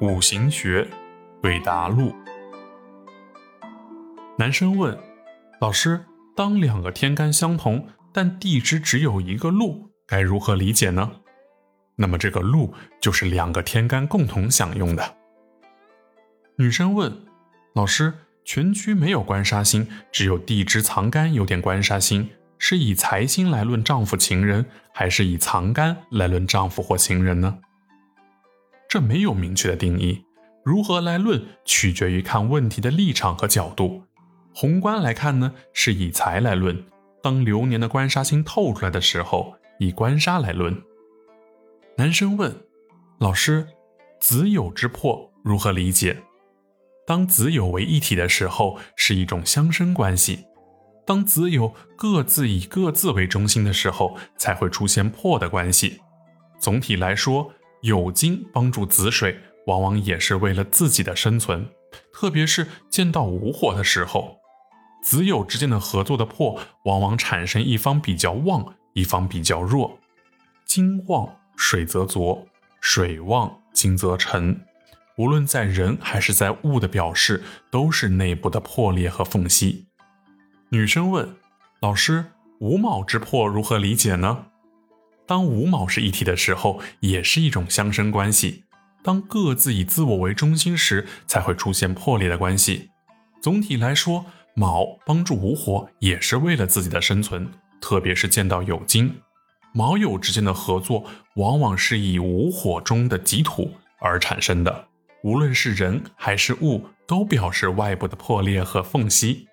五行学，对答录。男生问：“老师，当两个天干相同，但地支只有一个禄，该如何理解呢？”那么这个禄就是两个天干共同享用的。女生问：“老师，全局没有官杀星，只有地支藏干有点官杀星，是以财星来论丈夫情人，还是以藏干来论丈夫或情人呢？”这没有明确的定义，如何来论取决于看问题的立场和角度。宏观来看呢，是以财来论；当流年的官杀星透出来的时候，以官杀来论。男生问老师：“子酉之破如何理解？”当子酉为一体的时候，是一种相生关系；当子酉各自以各自为中心的时候，才会出现破的关系。总体来说。酉金帮助子水，往往也是为了自己的生存，特别是见到午火的时候，子酉之间的合作的破，往往产生一方比较旺，一方比较弱。金旺水则浊，水旺金则沉。无论在人还是在物的表示，都是内部的破裂和缝隙。女生问老师：午卯之破如何理解呢？当五卯是一体的时候，也是一种相生关系。当各自以自我为中心时，才会出现破裂的关系。总体来说，卯帮助午火，也是为了自己的生存。特别是见到酉金，卯酉之间的合作，往往是以午火中的己土而产生的。无论是人还是物，都表示外部的破裂和缝隙。